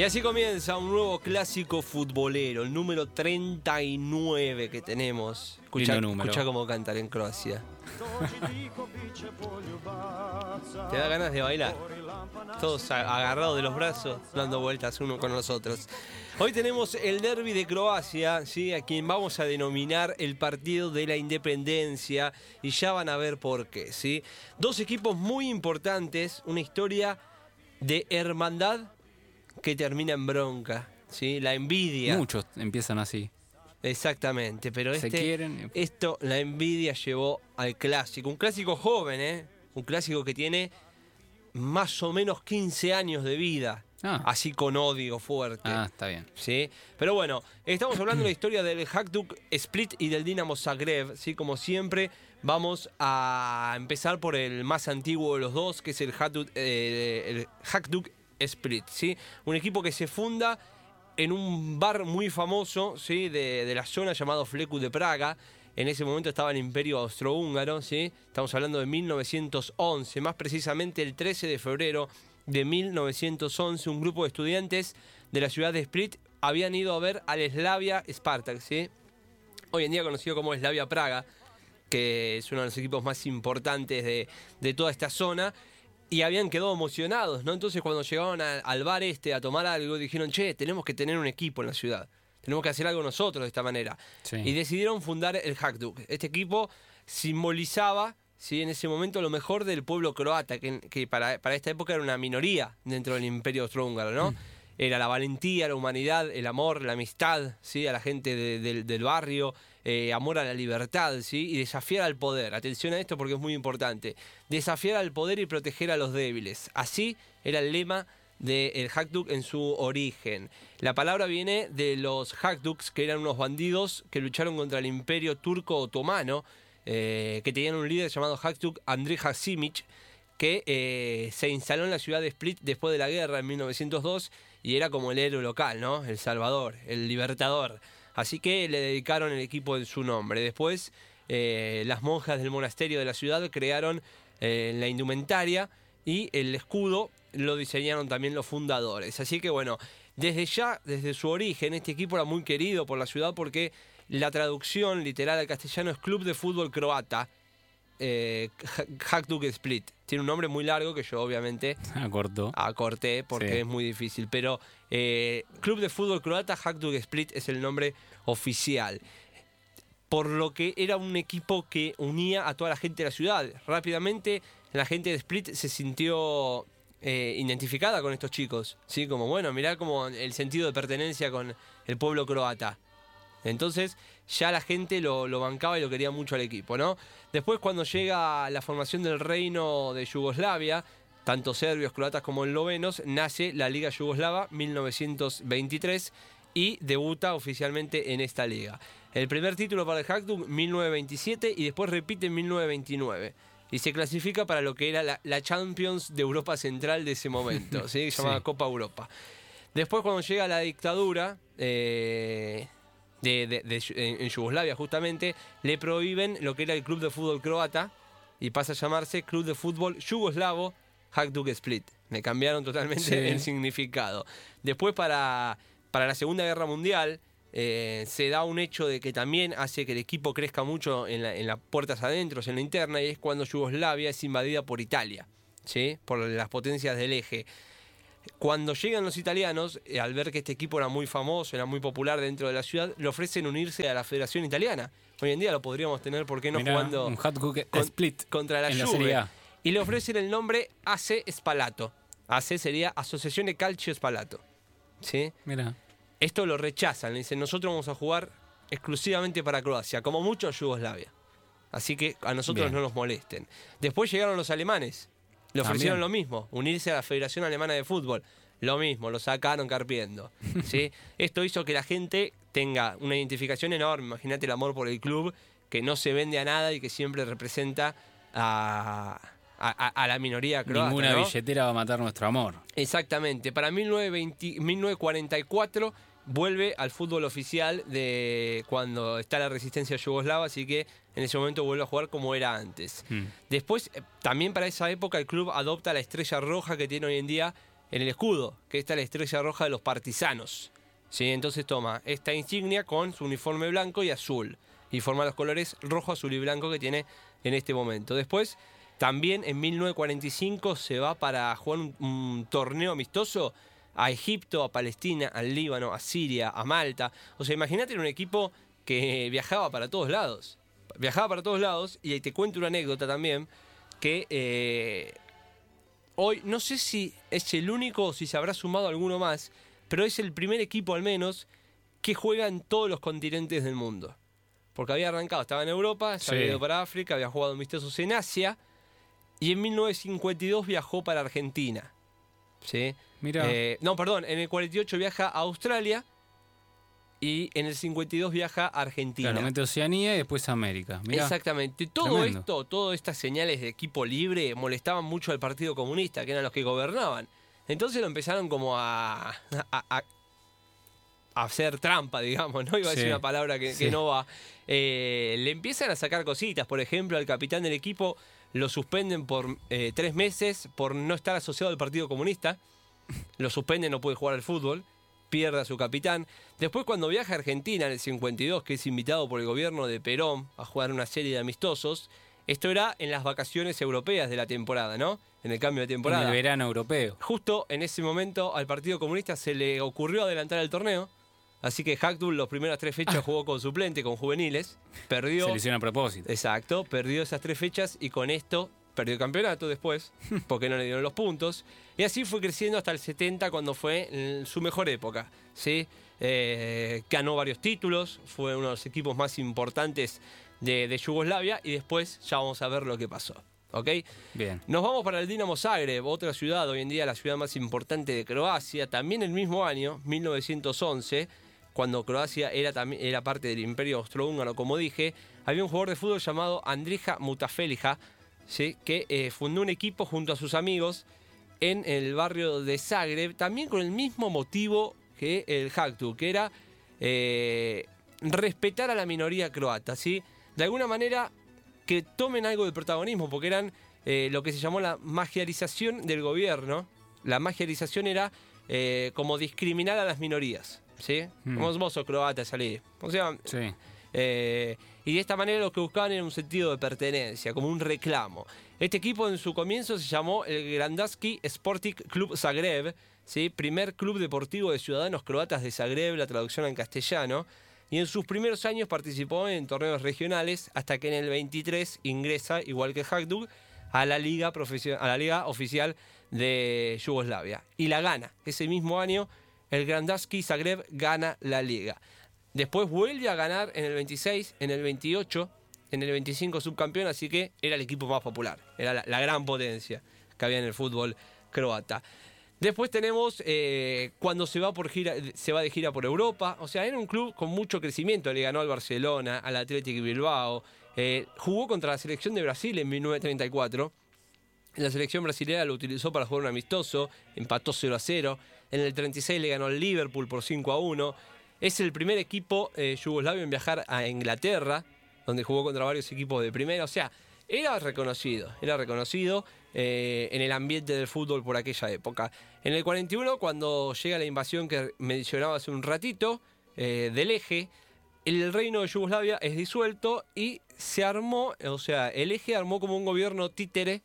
Y así comienza un nuevo clásico futbolero, el número 39 que tenemos. Escucha, cómo cantar en Croacia. Te da ganas de bailar. Todos agarrados de los brazos, dando vueltas uno con los otros. Hoy tenemos el derby de Croacia, ¿sí? a quien vamos a denominar el partido de la independencia, y ya van a ver por qué. ¿sí? Dos equipos muy importantes, una historia de hermandad que termina en bronca. ¿sí? La envidia. Muchos empiezan así. Exactamente, pero Se este, quieren. esto, la envidia llevó al clásico. Un clásico joven, ¿eh? Un clásico que tiene más o menos 15 años de vida. Ah. Así con odio fuerte. Ah, está bien. ¿sí? Pero bueno, estamos hablando de la historia del Hajduk Split y del Dinamo Zagreb, ¿sí? Como siempre, vamos a empezar por el más antiguo de los dos, que es el Hajduk, eh, el Hajduk Split, ¿sí? Un equipo que se funda en un bar muy famoso, ¿sí? De, la zona llamado Fleku de Praga. En ese momento estaba el Imperio Austrohúngaro, ¿sí? Estamos hablando de 1911, más precisamente el 13 de febrero de 1911, un grupo de estudiantes de la ciudad de Split habían ido a ver al Slavia Spartak, ¿sí? Hoy en día conocido como Slavia Praga, que es uno de los equipos más importantes de toda esta zona, y habían quedado emocionados, ¿no? Entonces cuando llegaron a- al bar este a tomar algo, dijeron, che, tenemos que tener un equipo en la ciudad, tenemos que hacer algo nosotros de esta manera. Sí. Y decidieron fundar el Hajduk. Este equipo simbolizaba, ¿sí? en ese momento, lo mejor del pueblo croata, que, que para, para esta época era una minoría dentro del imperio austrohúngaro, ¿no? Era la valentía, la humanidad, el amor, la amistad, ¿sí? A la gente de- del- barrio, eh, amor a la libertad, ¿sí? Y desafiar al poder. Atención a esto porque es muy importante. Desafiar al poder y proteger a los débiles. Así era el lema del Hajduk en su origen. La palabra viene de los Hakduks, que eran unos bandidos que lucharon contra el imperio turco otomano, eh, que tenían un líder llamado Hajduk Andrei Hasimic, que eh, se instaló en la ciudad de Split después de la guerra en 1902 y era como el héroe local, ¿no? El salvador, el libertador. Así que le dedicaron el equipo en su nombre. Después, eh, las monjas del monasterio de la ciudad crearon eh, la indumentaria y el escudo lo diseñaron también los fundadores. Así que bueno, desde ya, desde su origen, este equipo era muy querido por la ciudad porque la traducción literal al castellano es Club de Fútbol Croata, eh, Hajduk Split. Tiene un nombre muy largo que yo obviamente Acortó. acorté porque Sí. es muy difícil. Pero eh, Club de Fútbol Croata Hajduk Split es el nombre oficial. Por lo que era un equipo que unía a toda la gente de la ciudad. Rápidamente la gente de Split se sintió eh, identificada con estos chicos. ¿sí? Como bueno, mirá como el sentido de pertenencia con el pueblo croata. Entonces ya la gente lo, lo bancaba y lo quería mucho al equipo, ¿no? Después cuando llega la formación del reino de Yugoslavia, tanto serbios, croatas como eslovenos, nace la Liga Yugoslava 1923 y debuta oficialmente en esta liga. El primer título para el Hajduk 1927 y después repite en 1929. Y se clasifica para lo que era la, la Champions de Europa Central de ese momento, ¿sí? llamada Sí. Copa Europa. Después cuando llega la dictadura eh, de, de- de- en, Yugoslavia justamente, le prohíben lo que era el club de fútbol croata y pasa a llamarse Club de Fútbol Yugoslavo Hajduk Split. Me cambiaron totalmente Sí. el significado. Después para, para la Segunda Guerra Mundial eh, se da un hecho de que también hace que el equipo crezca mucho en, la- en las puertas adentro, en la interna, y es cuando Yugoslavia es invadida por Italia, ¿sí? por las potencias del eje. Cuando llegan los italianos, eh, al ver que este equipo era muy famoso, era muy popular dentro de la ciudad, le ofrecen unirse a la Federación Italiana. Hoy en día lo podríamos tener, ¿por qué no Mirá, jugando un hot con- split contra la en la Juve? Serie A. Y le ofrecen el nombre AC Spalato. AC sería Asociación Calcio Spalato. ¿Sí? Mira. Esto lo rechazan, le dicen, nosotros vamos a jugar exclusivamente para Croacia, como mucho Yugoslavia. Así que a nosotros Bien. no nos molesten. Después llegaron los alemanes. Le ofrecieron También. lo mismo, unirse a la Federación Alemana de Fútbol. Lo mismo, lo sacaron carpiendo. ¿sí? Esto hizo que la gente tenga una identificación enorme. Imagínate el amor por el club, que no se vende a nada y que siempre representa a, a- la minoría croata. Ninguna ¿no? billetera va a matar nuestro amor. Exactamente. Para 1920 1944 vuelve al fútbol oficial de cuando está la resistencia yugoslava, así que en ese momento vuelve a jugar como era antes. Mm. Después, eh, también para esa época, el club adopta la estrella roja que tiene hoy en día en el escudo, que esta es la estrella roja de los partisanos. ¿Sí? Entonces toma esta insignia con su uniforme blanco y azul y forma los colores rojo, azul y blanco que tiene en este momento. Después, también en 1945 se va para jugar un, un torneo amistoso a Egipto, a Palestina, al Líbano, a Siria, a Malta. O sea, imagínate un equipo que viajaba para todos lados. Viajaba para todos lados y ahí te cuento una anécdota también que eh, hoy no sé si es el único o si se habrá sumado alguno más, pero es el primer equipo al menos que juega en todos los continentes del mundo. Porque había arrancado, estaba en Europa, se había ido para África, había jugado amistosos en Asia y en 1952 viajó para Argentina. ¿Sí? Mira, Eh, no, perdón, en el 48 viaja a Australia y en el 52 viaja a Argentina. claro, mete Oceanía y después América. Mirá, Exactamente. Todo Tremendo. esto, todas estas señales de equipo libre molestaban mucho al Partido Comunista, que eran los que gobernaban. Entonces lo empezaron como a, a, a- a hacer trampa, digamos, ¿no? Iba a decir Sí. una palabra que, no va. Eh, le empiezan a sacar cositas. Por ejemplo, al capitán del equipo lo suspenden por eh, tres meses por no estar asociado al Partido Comunista. Lo suspenden, no puede jugar al fútbol. Pierde a su capitán. Después, cuando viaja a Argentina en el 52, que es invitado por el gobierno de Perón a jugar una serie de amistosos, esto era en las vacaciones europeas de la temporada, ¿no? En el cambio de en temporada. el verano europeo. Justo en ese momento al Partido Comunista se le ocurrió adelantar el torneo. Así que Hackdull las primeras tres fechas jugó con suplente, con juveniles. Perdió. Se le hicieron a propósito. Exacto, perdió esas tres fechas y con esto perdió el campeonato después, porque no le dieron los puntos. Y así fue creciendo hasta el 70, cuando fue en su mejor época. ¿sí? Eh, ganó varios títulos, fue uno de los equipos más importantes de, de Yugoslavia y después ya vamos a ver lo que pasó. ¿ok? Bien. Nos vamos para el Dinamo Zagreb, otra ciudad, hoy en día la ciudad más importante de Croacia, también el mismo año, 1911, cuando Croacia era, era parte del Imperio Austrohúngaro, como dije, había un jugador de fútbol llamado Andrija Mutafelja, ¿sí? que eh, fundó un equipo junto a sus amigos en el barrio de Zagreb, también con el mismo motivo que el Hajduk, que era eh, respetar a la minoría croata, ¿sí? De alguna manera que tomen algo de protagonismo, porque eran eh, lo que se llamó la magiarización del gobierno. La magiarización era como discriminar a las minorías, ¿sí? Mm. Como vos sos croata, salí. O sea, Sí. eh, y de esta manera lo que buscaban era un sentido de pertenencia, como un reclamo. Este equipo en su comienzo se llamó el Grandaski Sporting Club Zagreb, ¿sí? primer club deportivo de ciudadanos croatas de Zagreb, la traducción en castellano. Y en sus primeros años participó en torneos regionales hasta que en el 23 ingresa, igual que Hajduk, a la liga, a la liga oficial de Yugoslavia. Y la gana. Ese mismo año el Grandaski Zagreb gana la liga. Después vuelve a ganar en el 26, en el 28, en el 25 subcampeón, así que era el equipo más popular. Era la, gran potencia que había en el fútbol croata. Después tenemos eh, cuando se va, por gira, se va de gira por Europa. O sea, era un club con mucho crecimiento. Le ganó al Barcelona, al Athletic Bilbao. eh, jugó contra la selección de Brasil en 1934. La selección brasileña lo utilizó para jugar un amistoso, empató 0 a 0. En el 36 le ganó al Liverpool por 5 a 1. Es el primer equipo eh, yugoslavio en viajar a Inglaterra, donde jugó contra varios equipos de primera. O sea, era reconocido, era reconocido eh, en el ambiente del fútbol por aquella época. En el 41, cuando llega la invasión que mencionaba hace un ratito, eh, del eje, el reino de Yugoslavia es disuelto y se armó, o sea, el eje armó como un gobierno títere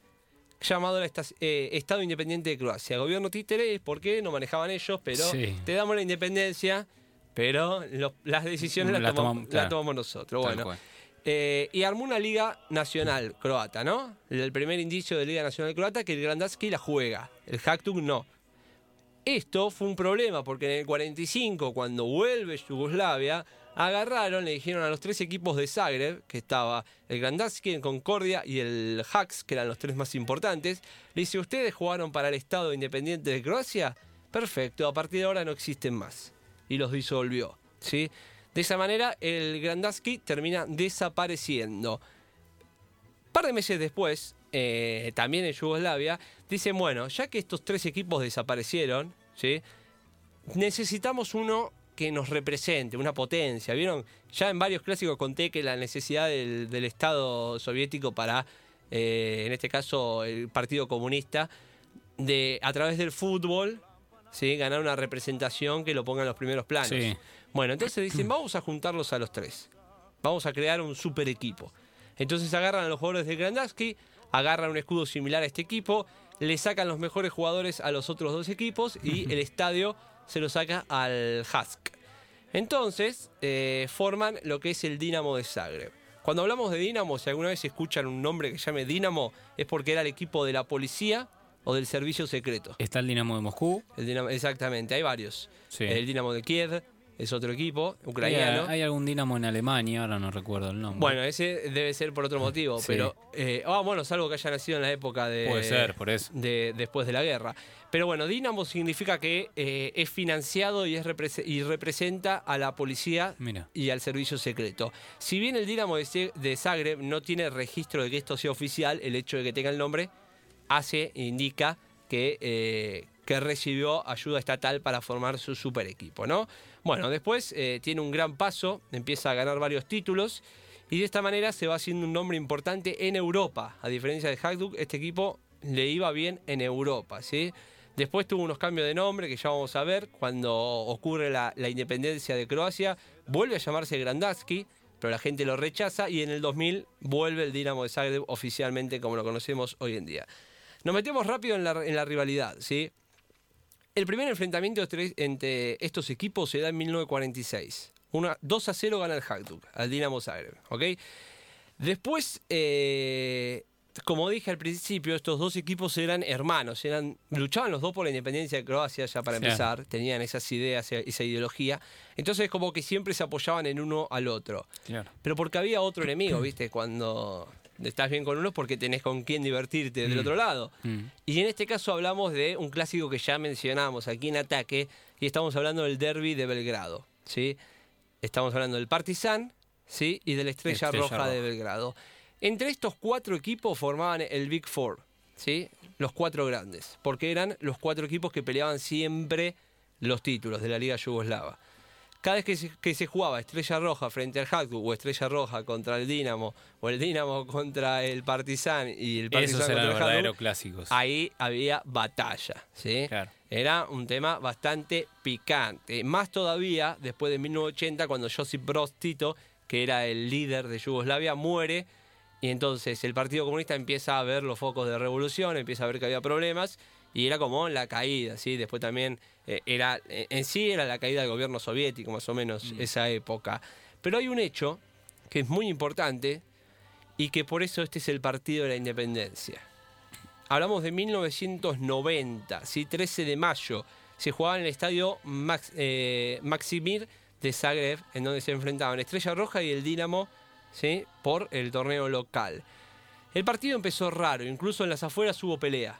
llamado el eh, Estado Independiente de Croacia. Gobierno títere es porque no manejaban ellos, pero Sí. te damos la independencia, pero lo- las decisiones las, tomamos, nosotros. Tal Bueno, eh, y armó una liga nacional croata, ¿no? El primer indicio de liga nacional croata que el Grandaski la juega, el Hajduk no. Esto fue un problema porque en el 45, cuando vuelve Yugoslavia, agarraron, le dijeron a los tres equipos de Zagreb, que estaba el Grandaski, el Concordia y el Hax, que eran los tres más importantes, le dice, ¿ustedes jugaron para el Estado Independiente de Croacia? Perfecto, a partir de ahora no existen más. Y los disolvió, ¿sí? De esa manera, el Grandaski termina desapareciendo. Par de meses después, eh, también en Yugoslavia, dicen, bueno, ya que estos tres equipos desaparecieron, ¿sí? necesitamos uno que nos represente, una potencia. ¿Vieron? Ya en varios clásicos conté que la necesidad del, del Estado soviético para, eh, en este caso, el Partido Comunista, de a través del fútbol, ¿sí? ganar una representación que lo ponga en los primeros planos. Sí. Bueno, entonces dicen, vamos a juntarlos a los tres. Vamos a crear un super equipo. Entonces agarran a los jugadores de Grandaski, agarran un escudo similar a este equipo, le sacan los mejores jugadores a los otros dos equipos y el estadio se lo saca al Hask. Entonces eh, forman lo que es el Dinamo de Zagreb. Cuando hablamos de Dinamo, si alguna vez escuchan un nombre que llame Dinamo, es porque era el equipo de la policía o del servicio secreto. Está el Dinamo de Moscú. El Dinamo- exactamente, hay varios. Sí. El Dinamo de Kiev es otro equipo, ucraniano. Hay, hay algún Dinamo en Alemania, ahora no recuerdo el nombre. Bueno, ese debe ser por otro motivo, Sí. pero. eh, ah, bueno, salvo que haya nacido en la época de. Puede ser, por eso. de- después de la guerra. Pero bueno, Dinamo significa que eh, es financiado y, es represe- y representa a la policía Mira. y al servicio secreto. Si bien el Dinamo de, de Zagreb no tiene registro de que esto sea oficial, el hecho de que tenga el nombre hace, indica que, eh, que recibió ayuda estatal para formar su super equipo, ¿no? Bueno, después eh, tiene un gran paso, empieza a ganar varios títulos y de esta manera se va haciendo un nombre importante en Europa. A diferencia de Hajduk, este equipo le iba bien en Europa, ¿sí? Después tuvo unos cambios de nombre que ya vamos a ver. Cuando ocurre la, independencia de Croacia, vuelve a llamarse Grandaski, pero la gente lo rechaza y en el 2000 vuelve el Dinamo de Zagreb oficialmente como lo conocemos hoy en día. Nos metemos rápido en la, en la rivalidad, ¿sí? El primer enfrentamiento entre, estos equipos se da en 1946. Una, 2 a 0 gana el Hajduk al Dinamo Zagreb, ¿ok? Después, eh, como dije al principio, estos dos equipos eran hermanos, eran, luchaban los dos por la independencia de Croacia ya para Sí. empezar, tenían esas ideas, esa ideología. Entonces como que siempre se apoyaban en uno al otro. Claro. Pero porque había otro enemigo, ¿viste? Cuando estás bien con uno es porque tenés con quién divertirte del otro lado. Mm. Y en este caso hablamos de un clásico que ya mencionamos aquí en ataque y estamos hablando del derby de Belgrado, ¿sí? Estamos hablando del Partizan, ¿sí? Y de la Estrella, Estrella Roja, de Roja. Belgrado. Entre estos cuatro equipos formaban el Big Four, ¿sí? Los cuatro grandes, porque eran los cuatro equipos que peleaban siempre los títulos de la Liga Yugoslava. Cada vez que se, que se jugaba Estrella Roja frente al Hajduk o Estrella Roja contra el Dinamo o el Dinamo contra el Partizan y el Partizan Esos eran contra los el Hajduk, clásicos. ahí había batalla, ¿sí? Claro. Era un tema bastante picante. Más todavía después de 1980, cuando Josip Broz Tito, que era el líder de Yugoslavia, muere. Y entonces el Partido Comunista empieza a ver los focos de revolución, empieza a ver que había problemas. Y era como la caída, ¿sí? Después también eh, era, eh, en sí era la caída del gobierno soviético, más o menos, esa época. Pero hay un hecho que es muy importante y que por eso este es el Partido de la Independencia. Hablamos de 1990, ¿sí? 13 de mayo. Se jugaba en el estadio Max, eh, Maximir de Zagreb, en donde se enfrentaban Estrella Roja y el Dinamo ¿sí? por el torneo local. El partido empezó raro, incluso en las afueras hubo pelea.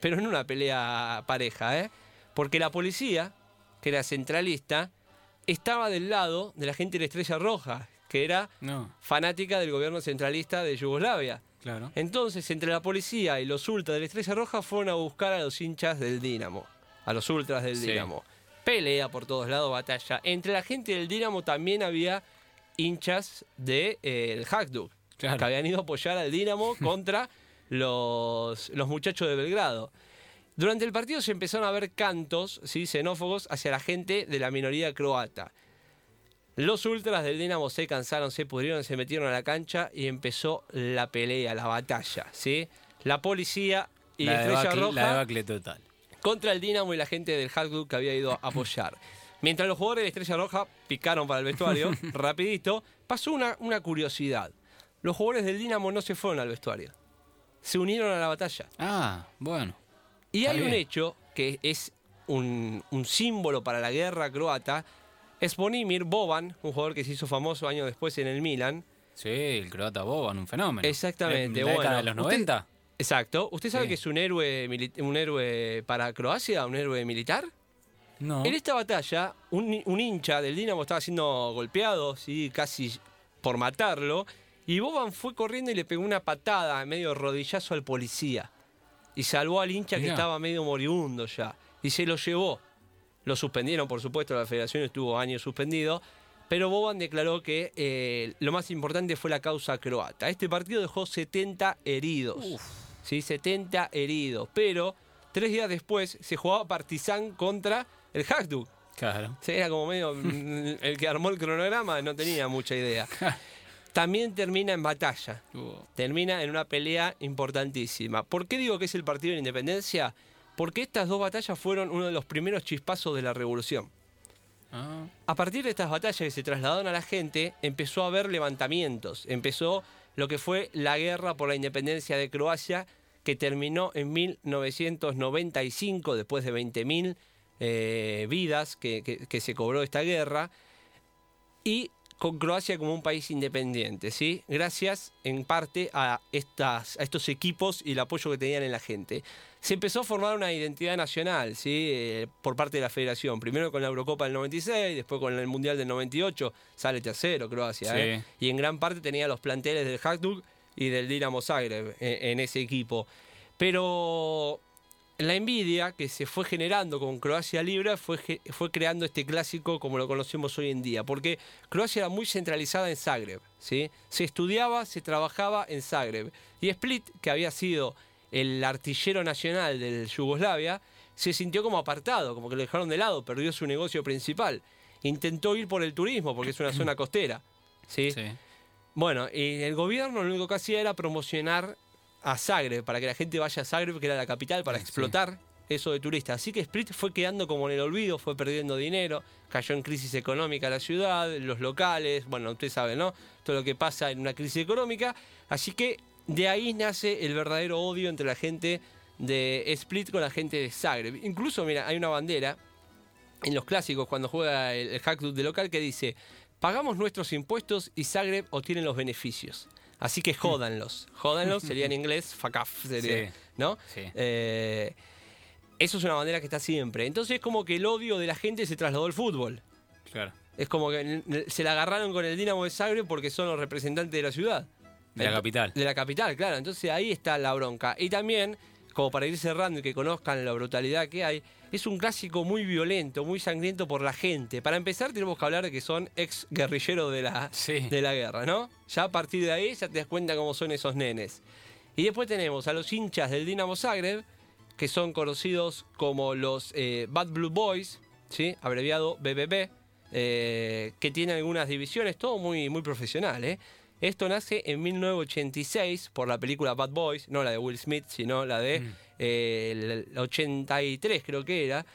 Pero no una pelea pareja, ¿eh? Porque la policía, que era centralista, estaba del lado de la gente de la Estrella Roja, que era No, fanática del gobierno centralista de Yugoslavia. claro. Entonces, entre la policía y los ultras de la Estrella Roja fueron a buscar a los hinchas del Dinamo, a los ultras del Sí. Dinamo. Pelea por todos lados, batalla. Entre la gente del Dinamo también había hinchas del de, el Claro. que habían ido a apoyar al Dinamo contra los, los muchachos de Belgrado. Durante el partido se empezaron a ver cantos ¿sí? xenófobos hacia la gente de la minoría croata. Los ultras del Dinamo se cansaron, se pudrieron, se metieron a la cancha y empezó la pelea, la batalla. ¿sí? La policía y la, la, Estrella debacle, Roja la debacle total. contra el Dinamo y la gente del Hajduk que había ido a apoyar. Mientras los jugadores de Estrella Roja picaron para el vestuario, rapidito, pasó una, una curiosidad. Los jugadores del Dinamo no se fueron al vestuario. Se unieron a la batalla. Ah, bueno. Y hay un hecho que es un, un símbolo para la guerra croata, Sponimir Boban, un jugador que se hizo famoso años después en el Milan. Sí, el croata Boban, un fenómeno. Exactamente, ¿En la década bueno. de los Usted- 90? Exacto. ¿Usted sabe Sí. que es un héroe, un héroe para Croacia, un héroe militar? No. En esta batalla, un, un hincha del Dinamo estaba siendo golpeado, ¿sí? casi por matarlo, y Boban fue corriendo y le pegó una patada, medio rodillazo al policía. Y salvó al hincha que estaba medio moribundo ya. Y se lo llevó. Lo suspendieron, por supuesto, la federación estuvo años suspendido. Pero Boban declaró que eh, lo más importante fue la causa croata. Este partido dejó 70 heridos. ¿sí? 70 heridos. Pero tres días después se jugaba Partizan contra el Hajduk. Claro. Sí, era como medio mm, el que armó el cronograma, no tenía mucha idea. También termina en batalla. Termina en una pelea importantísima. ¿Por qué digo que es el partido de la independencia? Porque estas dos batallas fueron uno de los primeros chispazos de la revolución. Ah, A partir de estas batallas que se trasladaron a la gente, empezó a haber levantamientos. Empezó lo que fue la guerra por la independencia de Croacia, que terminó en 1995, después de 20.000 eh, vidas que, que- que se cobró esta guerra. Y con Croacia como un país independiente, ¿sí? Gracias en parte a, estas, a estos equipos y el apoyo que tenían en la gente. Se empezó a formar una identidad nacional, ¿sí? Eh, por parte de la federación. Primero con la Eurocopa del 96, después con el Mundial del 98, sale tercero Croacia, Sí. ¿eh? Y en gran parte tenía los planteles del Hajduk y del Dinamo Zagreb eh, en ese equipo. Pero la envidia que se fue generando con Croacia Libre fue, fue creando este clásico como lo conocemos hoy en día, porque Croacia era muy centralizada en Zagreb, ¿sí? Se estudiaba, se trabajaba en Zagreb. Y Split, que había sido el artillero nacional del Yugoslavia, se sintió como apartado, como que lo dejaron de lado, perdió su negocio principal. Intentó ir por el turismo, porque es una zona costera, ¿sí? sí. Bueno, y el gobierno lo único que hacía era promocionar a Zagreb, para que la gente vaya a Zagreb, que era la capital, para Sí. explotar eso de turistas. Así que Split fue quedando como en el olvido, fue perdiendo dinero, cayó en crisis económica la ciudad, los locales, bueno, usted sabe, ¿no? Todo lo que pasa en una crisis económica. Así que de ahí nace el verdadero odio entre la gente de Split con la gente de Zagreb. Incluso, mira, hay una bandera en los clásicos cuando juega el, el de local que dice pagamos nuestros impuestos y Zagreb obtiene los beneficios. Así que jódanlos. Jódanlos sería en inglés fuck off, sería, Sí. ¿no? Sí. Eh, eso es una bandera que está siempre. Entonces es como que el odio de la gente se trasladó al fútbol. Claro. Es como que se la agarraron con el Dinamo de Zagreb porque son los representantes de la ciudad. De la capital. De la capital, claro. Entonces ahí está la bronca. Y también, como para ir cerrando y que conozcan la brutalidad que hay, es un clásico muy violento, muy sangriento por la gente. Para empezar, tenemos que hablar de que son ex guerrilleros de la, Sí. de la guerra, ¿no? Ya a partir de ahí ya te das cuenta cómo son esos nenes. Y después tenemos a los hinchas del Dinamo Zagreb, que son conocidos como los eh, Bad Blue Boys, ¿sí? abreviado BBB, eh, que tienen algunas divisiones, todo muy, muy profesional. ¿eh? Esto nace en 1986 por la película Bad Boys, no la de Will Smith, sino la de eh, el 83 creo que era.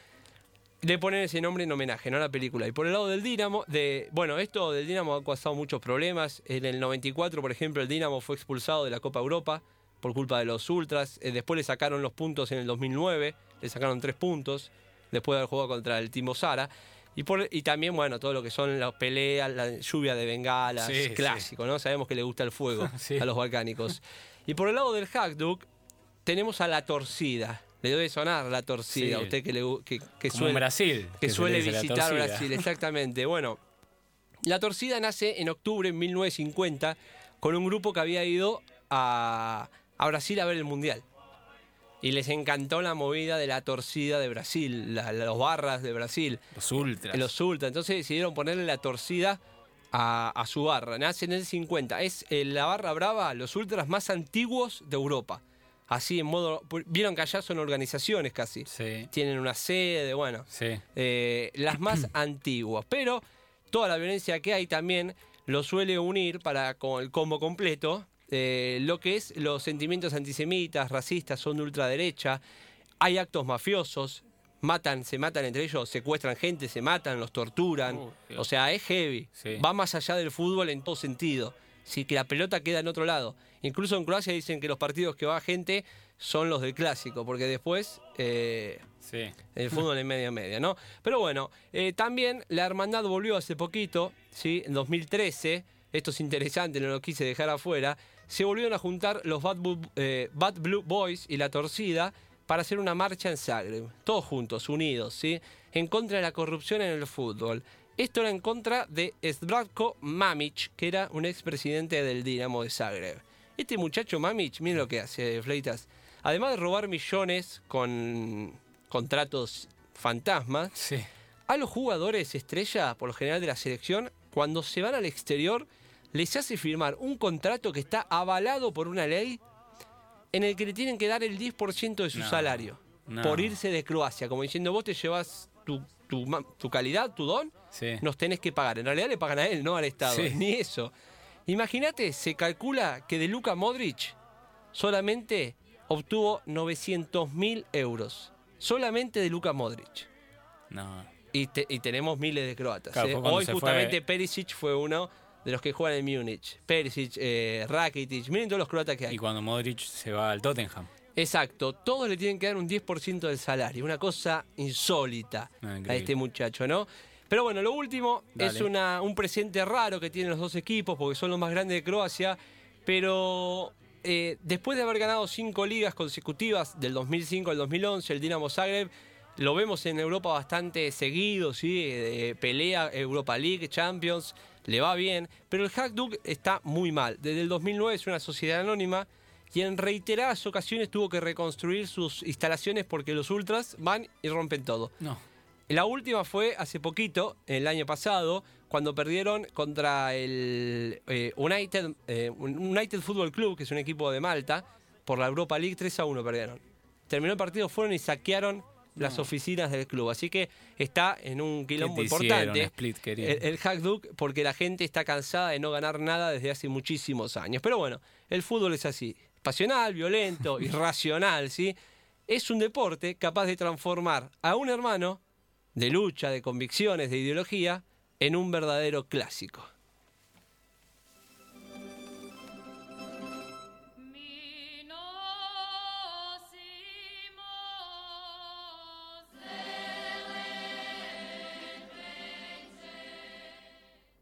Le ponen ese nombre en homenaje, ¿no? A la película. Y por el lado del Dinamo, de, bueno, esto del Dinamo ha causado muchos problemas. En el 94, por ejemplo, el Dinamo fue expulsado de la Copa Europa por culpa de los Ultras. Eh, después le sacaron los puntos en el 2009, le sacaron tres puntos después de haber jugado contra el Timo Sara. Y, por, y también, bueno, todo lo que son las peleas, la lluvia de bengalas, Sí, sí. clásico, ¿no? Sabemos que le gusta el fuego Sí. a los balcánicos. Y por el lado del Hajduk, tenemos a la torcida. Le debe sonar la torcida, a usted que, le, que, que Como suele, en Brasil. que suele visitar. Brasil, exactamente. Bueno, la torcida nace en octubre de 1950 con un grupo que había ido a, a Brasil a ver el Mundial. Y les encantó la movida de la torcida de Brasil, la- los barras de Brasil, Los ultras. los ultras. Entonces decidieron ponerle la torcida a, a su barra. Nace en el 50. Es eh, la barra brava, los ultras más antiguos de Europa. Así en modo... Vieron que allá son organizaciones casi. Sí. Tienen una sede, bueno Sí. eh, las más antiguas. Pero toda la violencia que hay también lo suele unir para con el combo completo. Eh, lo que es los sentimientos antisemitas, racistas, son de ultraderecha. Hay actos mafiosos, matan, se matan entre ellos, secuestran gente, se matan, los torturan. Uh, o sea, es heavy. Sí. Va más allá del fútbol en todo sentido. Sí, que la pelota queda en otro lado. Incluso en Croacia dicen que los partidos que va gente son los del clásico, porque después eh, Sí. el fútbol en media media, ¿no? Pero bueno, eh, también la hermandad volvió hace poquito, ¿sí? En 2013, esto es interesante, no lo quise dejar afuera, se volvieron a juntar los Bad, Bu- eh, Bad Blue Boys y la Torcida para hacer una marcha en Zagreb, todos juntos, unidos, ¿sí? En contra de la corrupción en el fútbol. Esto era en contra de Zdravko Mamic, que era un expresidente del Dinamo de Zagreb. Este muchacho Mamic, miren lo que hace, Fleitas. Además de robar millones con contratos fantasmas, Sí. a los jugadores estrella, por lo general de la selección, cuando se van al exterior, les hace firmar un contrato que está avalado por una ley en el que le tienen que dar el 10% de su No, salario no. por irse de Croacia, como diciendo vos te llevas tu, tu calidad, tu don, Sí. nos tenés que pagar. En realidad le pagan a él, no al Estado, Sí. ni eso. Imagínate, se calcula que de Luka Modric solamente obtuvo 900 mil euros. Solamente de Luka Modric. No. Y, te- y tenemos miles de croatas. Claro, ¿eh? Hoy justamente fue- Perisic fue uno de los que juegan en Múnich. Perisic, eh, Rakitic, miren todos los croatas que hay. Y cuando Modric se va al Tottenham. Exacto, todos le tienen que dar un 10% del salario. Una cosa insólita Ah, a este muchacho, ¿no? Pero bueno, lo último es una, un presente raro que tienen los dos equipos porque son los más grandes de Croacia. Pero eh, después de haber ganado cinco ligas consecutivas del 2005 al 2011, el Dinamo Zagreb lo vemos en Europa bastante seguido, ¿sí? Eh, pelea Europa League, Champions, le va bien. Pero el Hajduk está muy mal. Desde el 2009 es una sociedad anónima y en reiteradas ocasiones tuvo que reconstruir sus instalaciones porque los ultras van y rompen todo. No. La última fue hace poquito, el año pasado, cuando perdieron contra el eh, United, eh, United Football Club, que es un equipo de Malta, por la Europa League 3 a 1 perdieron. Terminó el partido, fueron y saquearon las oficinas del club. Así que está en un quilombo importante Split, el, el Hajduk porque la gente está cansada de no ganar nada desde hace muchísimos años. Pero bueno, el fútbol es así, pasional, violento, irracional, ¿sí? Es un deporte capaz de transformar a un hermano de lucha, de convicciones, de ideología, en un verdadero clásico.